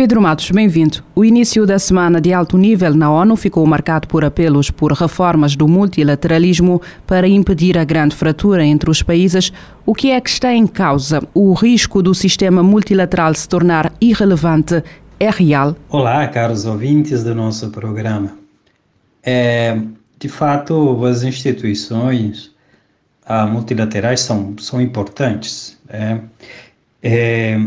Pedro Matos, bem-vindo. O início da semana de alto nível na ONU ficou marcado por apelos por reformas do multilateralismo para impedir a grande fratura entre os países. O que é que está em causa? O risco do sistema multilateral se tornar irrelevante é real? Olá, caros ouvintes do nosso programa. É, de fato, as instituições ah, multilaterais são, são importantes. Né? É,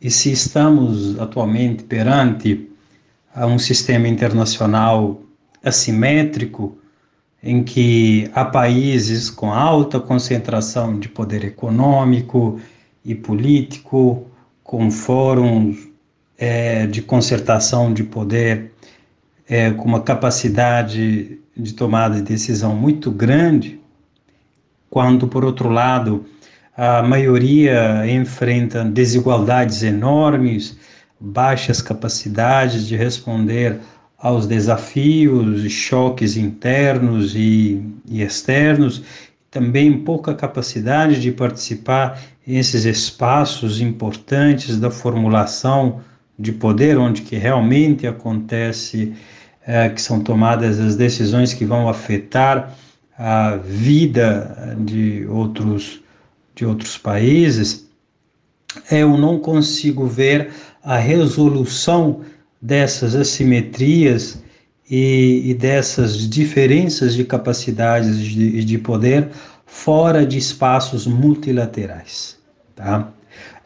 e se estamos atualmente perante a um sistema internacional assimétrico, em que há países com alta concentração de poder econômico e político, com fóruns é, de concertação de poder é, com uma capacidade de tomada de decisão muito grande, quando, por outro lado, a maioria enfrenta desigualdades enormes, baixas capacidades de responder aos desafios, choques internos e, e externos, também pouca capacidade de participar nesses espaços importantes da formulação de poder, onde que realmente acontece é, que são tomadas as decisões que vão afetar a vida de outros, de outros países, eu não consigo ver a resolução dessas assimetrias e, e dessas diferenças de capacidades de, de poder fora de espaços multilaterais. Tá?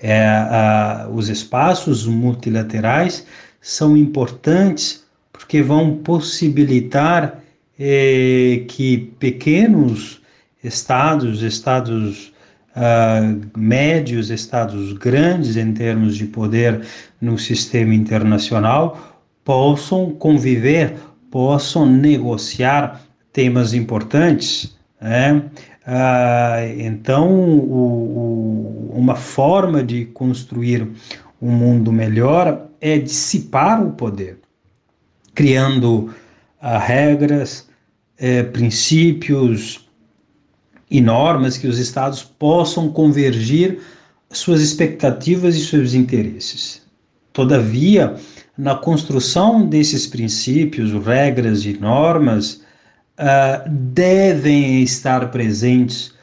É, a, os espaços multilaterais são importantes porque vão possibilitar eh, que pequenos estados, estados uh, médios, estados grandes em termos de poder no sistema internacional, possam conviver, possam negociar temas importantes. Né? Uh, então, o, o, uma forma de construir um mundo melhor é dissipar o poder criando uh, regras, eh, princípios e normas que os estados possam convergir suas expectativas e seus interesses. Todavia, na construção desses princípios, regras e normas, uh, devem estar presentes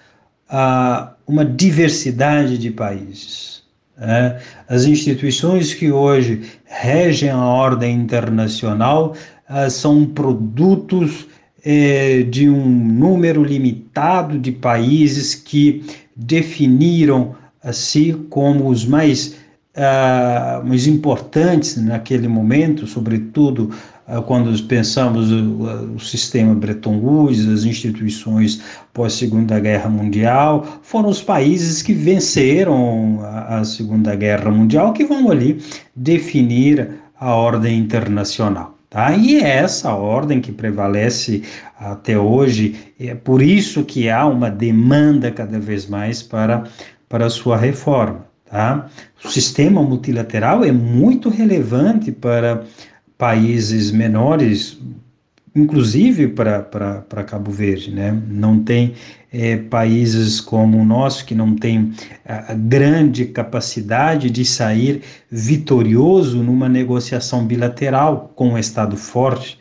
uh, uma diversidade de países. É, as instituições que hoje regem a ordem internacional uh, são produtos eh, de um número limitado de países que definiram a si como os mais, uh, mais importantes naquele momento, sobretudo ah, quando pensamos o, o sistema Bretton Woods, as instituições pós Segunda Guerra Mundial, foram os países que venceram a, a Segunda Guerra Mundial que vão ali definir a ordem internacional. Tá? E é essa ordem que prevalece até hoje, é por isso que há uma demanda cada vez mais para, para a sua reforma. Tá? O sistema multilateral é muito relevante para países menores, inclusive para Cabo Verde, né? Não tem é, países como o nosso que não tem a, a grande capacidade de sair vitorioso numa negociação bilateral com um Estado forte.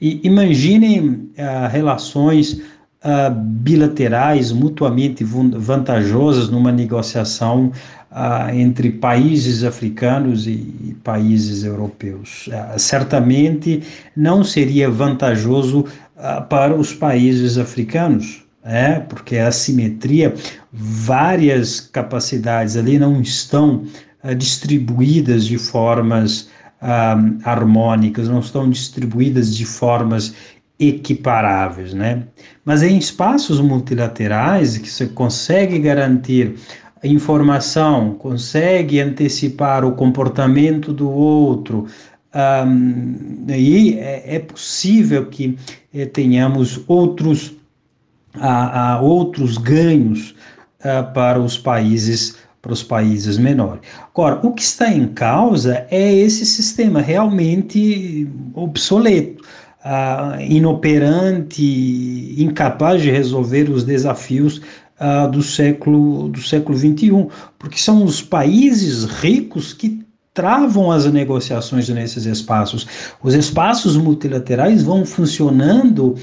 E imaginem ah, relações ah, bilaterais mutuamente vantajosas numa negociação ah, entre países africanos e, países europeus. Ah, certamente não seria vantajoso ah, para os países africanos, é, porque a assimetria, várias capacidades ali não estão ah, distribuídas de formas ah, harmônicas, não estão distribuídas de formas equiparáveis, né? Mas em espaços multilaterais que você consegue garantir a informação, consegue antecipar o comportamento do outro, um, aí é, é, possível que eh, tenhamos outros, a, outros ganhos uh, para os países para os países menores. Agora, o que está em causa é esse sistema realmente obsoleto, uh, inoperante, incapaz de resolver os desafios uh, do século do século 21, porque são os países ricos que travam as negociações nesses espaços. Os espaços multilaterais vão funcionando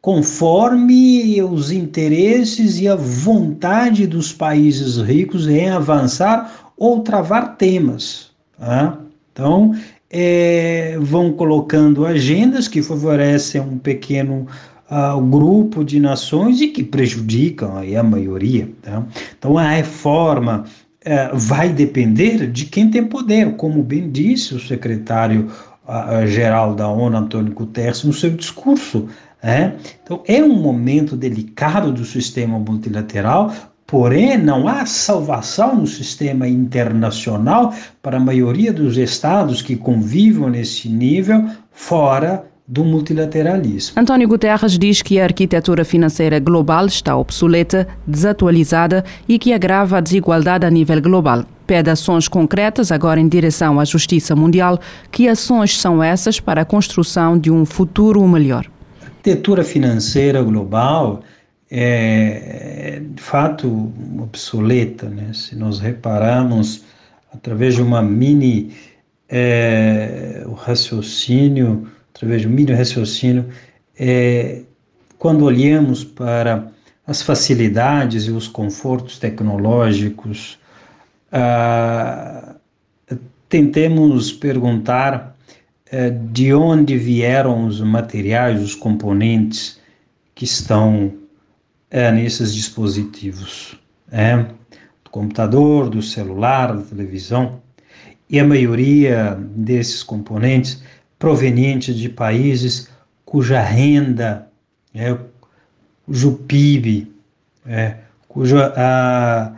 conforme os interesses e a vontade dos países ricos em avançar ou travar temas. Tá? Então, é, vão colocando agendas que favorecem um pequeno uh, grupo de nações e que prejudicam a maioria. Tá? Então, a reforma uh, vai depender de quem tem poder, como bem disse o secretário-geral da ONU, Antônio Guterres, no seu discurso. É? Então, é um momento delicado do sistema multilateral, porém, não há salvação no sistema internacional para a maioria dos estados que convivem nesse nível fora do multilateralismo. António Guterres diz que a arquitetura financeira global está obsoleta, desatualizada e que agrava a desigualdade a nível global. Pede ações concretas agora em direção à justiça mundial. Que ações são essas para a construção de um futuro melhor? arquitetura financeira global é, de fato obsoleta, né? Se nós repararmos através de uma mini é, o raciocínio, através um mini raciocínio, é, quando olhamos para as facilidades e os confortos tecnológicos, ah, tentemos perguntar é, de onde vieram os materiais, os componentes que estão é, nesses dispositivos, é, do computador, do celular, da televisão, e a maioria desses componentes provenientes de países cuja renda, é, cujo PIB, é, cujo a,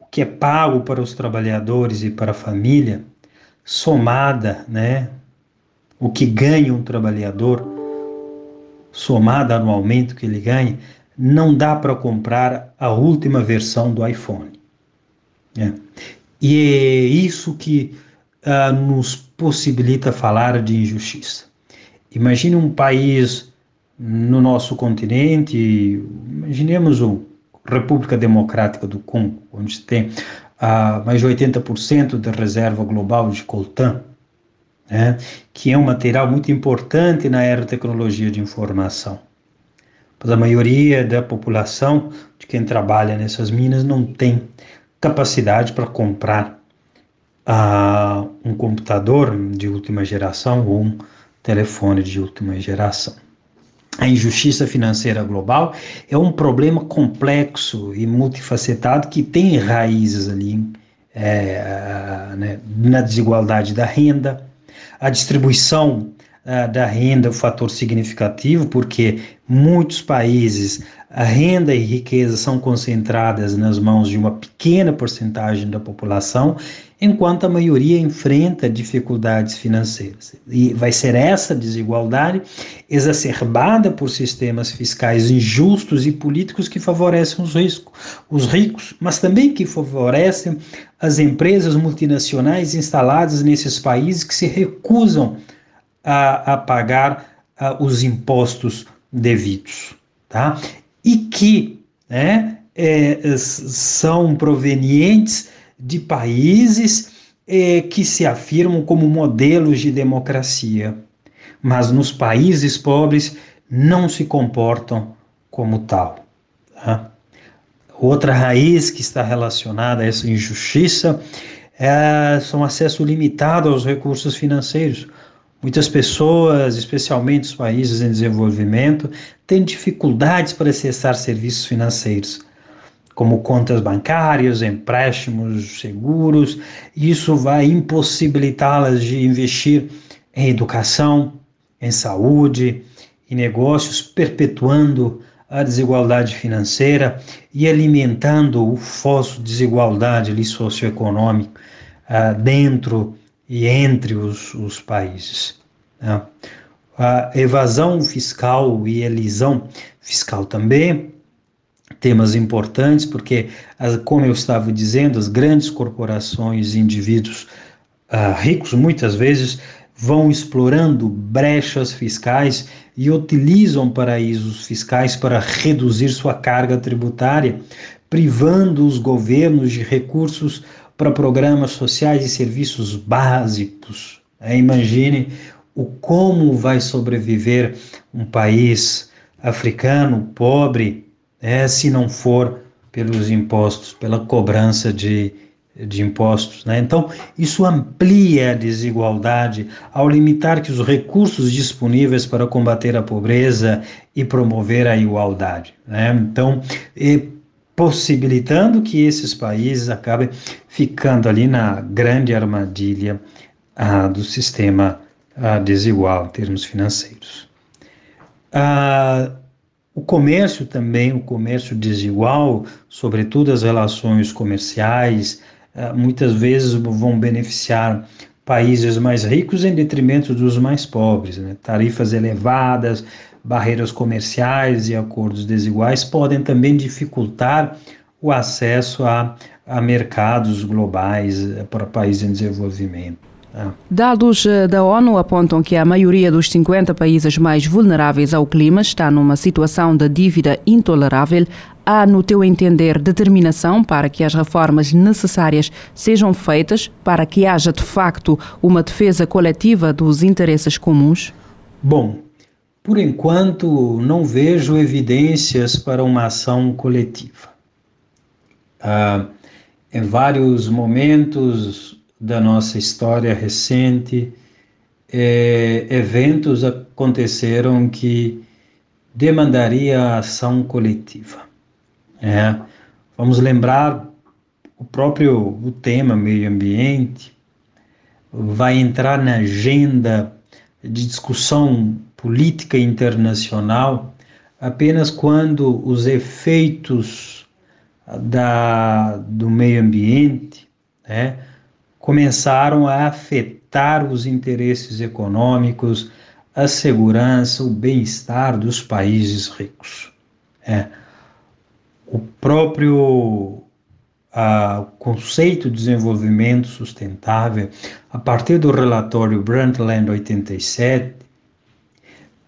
o que é pago para os trabalhadores e para a família, somada, né, o que ganha um trabalhador, somado anualmente o que ele ganha, não dá para comprar a última versão do iPhone. É. E é isso que uh, nos possibilita falar de injustiça. Imagine um país no nosso continente, imaginemos a República Democrática do Congo, onde tem uh, mais de 80% da reserva global de coltan, né, que é um material muito importante na era da tecnologia de informação. Mas a maioria da população, de quem trabalha nessas minas, não tem capacidade para comprar uh, um computador de última geração ou um telefone de última geração. A injustiça financeira global é um problema complexo e multifacetado que tem raízes ali é, né, na desigualdade da renda, a distribuição uh, da renda é um fator significativo, porque muitos países a renda e riqueza são concentradas nas mãos de uma pequena porcentagem da população, enquanto a maioria enfrenta dificuldades financeiras. E vai ser essa desigualdade exacerbada por sistemas fiscais injustos e políticos que favorecem os, riscos, os ricos, mas também que favorecem as empresas multinacionais instaladas nesses países que se recusam a, a pagar a, os impostos devidos. Tá? e que né, é, são provenientes de países é, que se afirmam como modelos de democracia, mas nos países pobres não se comportam como tal. Tá? Outra raiz que está relacionada a essa injustiça é, são acesso limitado aos recursos financeiros. Muitas pessoas, especialmente os países em desenvolvimento, têm dificuldades para acessar serviços financeiros, como contas bancárias, empréstimos, seguros. Isso vai impossibilitá-las de investir em educação, em saúde, em negócios, perpetuando a desigualdade financeira e alimentando o fosso de desigualdade ali, socioeconômico uh, dentro e entre os, os países. Né? A evasão fiscal e elisão fiscal também, temas importantes, porque, como eu estava dizendo, as grandes corporações e indivíduos uh, ricos muitas vezes vão explorando brechas fiscais e utilizam paraísos fiscais para reduzir sua carga tributária, privando os governos de recursos para programas sociais e serviços básicos. É, imagine o como vai sobreviver um país africano pobre é, se não for pelos impostos, pela cobrança de de impostos. Né? Então, isso amplia a desigualdade ao limitar que os recursos disponíveis para combater a pobreza e promover a igualdade. Né? Então, possibilitando que esses países acabem ficando ali na grande armadilha ah, do sistema ah, desigual em termos financeiros. Ah, o comércio também, o comércio desigual, sobretudo as relações comerciais, eh, muitas vezes vão beneficiar países mais ricos em detrimento dos mais pobres. Né? Tarifas elevadas, barreiras comerciais e acordos desiguais podem também dificultar o acesso a, a mercados globais eh, para países em desenvolvimento. Né? Dados eh, da ONU apontam que a maioria dos 50 países mais vulneráveis ao clima está numa situação de dívida intolerável Há, no teu entender, determinação para que as reformas necessárias sejam feitas para que haja, de facto, uma defesa coletiva dos interesses comuns? Bom, por enquanto não vejo evidências para uma ação coletiva. Ah, em vários momentos da nossa história recente, eh, eventos aconteceram que demandaria ação coletiva. É, vamos lembrar o próprio o tema meio ambiente vai entrar na agenda de discussão política internacional apenas quando os efeitos da, do meio ambiente né, começaram a afetar os interesses econômicos, a segurança, o bem-estar dos países ricos. É o próprio a, conceito de desenvolvimento sustentável, a partir do relatório Brundtland 87,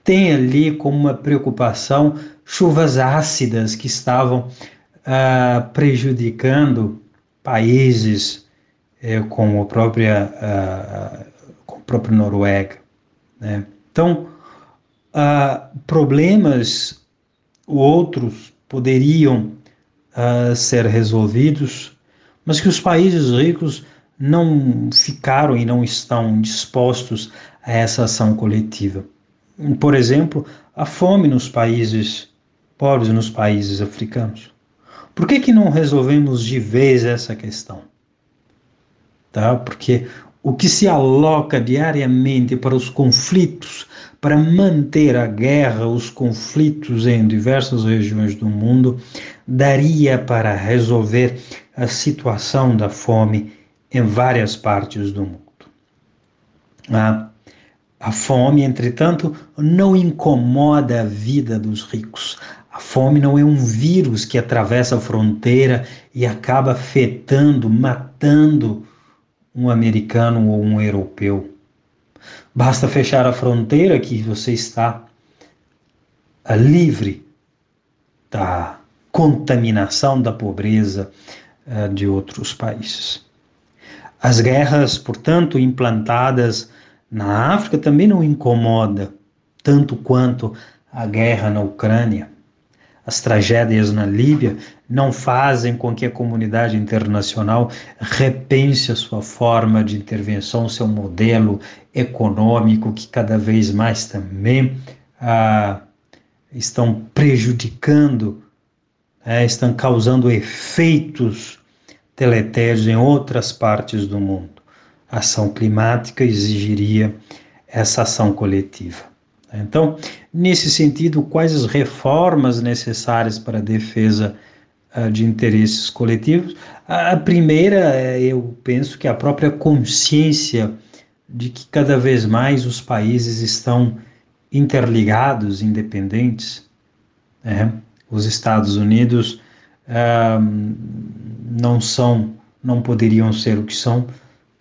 tem ali como uma preocupação chuvas ácidas que estavam uh, prejudicando países eh, como a própria uh, com a própria Noruega. Né? Então, uh, problemas outros poderiam ser resolvidos, mas que os países ricos não ficaram e não estão dispostos a essa ação coletiva. Por exemplo, a fome nos países pobres, nos países africanos. Por que, que não resolvemos de vez essa questão? Tá? Porque o que se aloca diariamente para os conflitos, para manter a guerra, os conflitos em diversas regiões do mundo, daria para resolver a situação da fome em várias partes do mundo. A, a fome, entretanto, não incomoda a vida dos ricos. A fome não é um vírus que atravessa a fronteira e acaba afetando, matando um americano ou um europeu. Basta fechar a fronteira que você está livre da contaminação da pobreza uh, de outros países. As guerras, portanto, implantadas na África também não incomoda tanto quanto a guerra na Ucrânia. As tragédias na Líbia não fazem com que a comunidade internacional repense a sua forma de intervenção, seu modelo econômico, que cada vez mais também ah, estão prejudicando é, estão causando efeitos deletérios em outras partes do mundo. Ação climática exigiria essa ação coletiva. Então, nesse sentido, quais as reformas necessárias para a defesa uh, de interesses coletivos? A primeira, é, eu penso que a própria consciência de que cada vez mais os países estão interligados, independentes. Né? Os Estados Unidos uh, não são, não poderiam ser o que são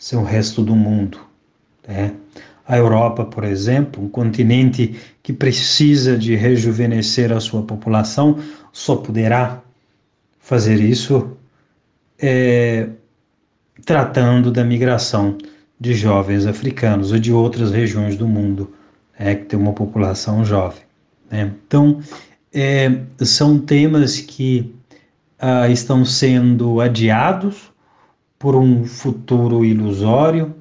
sem o resto do mundo. Né? A Europa, por exemplo, um continente que precisa de rejuvenescer a sua população, só poderá fazer isso é, tratando da migração de jovens africanos ou de outras regiões do mundo é, que tem uma população jovem. Né? Então, é, são temas que ah, estão sendo adiados por um futuro ilusório,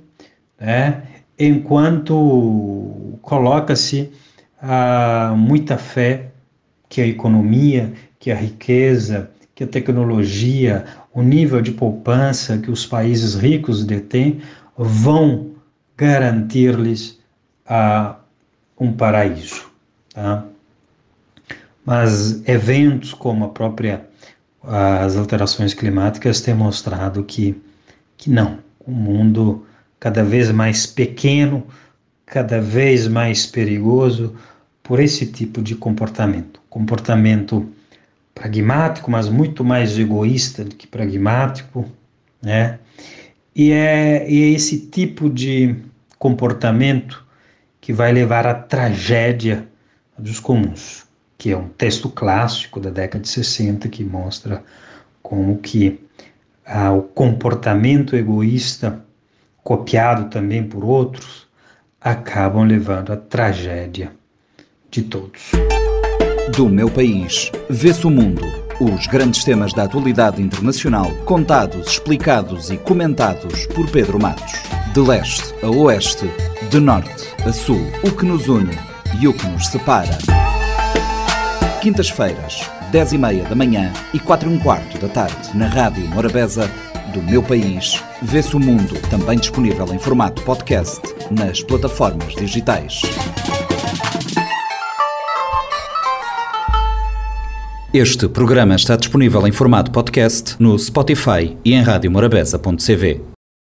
né? enquanto coloca-se ah, muita fé que a economia, que a riqueza, que a tecnologia, o nível de poupança que os países ricos detêm vão garantir-lhes ah, um paraíso. Tá? Mas eventos como a própria as alterações climáticas têm mostrado que, que não, o mundo cada vez mais pequeno, cada vez mais perigoso por esse tipo de comportamento. Comportamento pragmático, mas muito mais egoísta do que pragmático, né? E é, e é esse tipo de comportamento que vai levar à tragédia dos comuns, que é um texto clássico da década de 60 que mostra como que ah, o comportamento egoísta copiado também por outros, acabam levando à tragédia de todos. Do meu país, vê-se o mundo. Os grandes temas da atualidade internacional, contados, explicados e comentados por Pedro Matos. De leste a oeste, de norte a sul, o que nos une e o que nos separa. Quintas-feiras, 10 e meia da manhã e 4 e um quarto da tarde, na Rádio Morabeza do meu país, vê-se o mundo, também disponível em formato podcast nas plataformas digitais. Este programa está disponível em formato podcast no Spotify e em radiomorabeza.cv.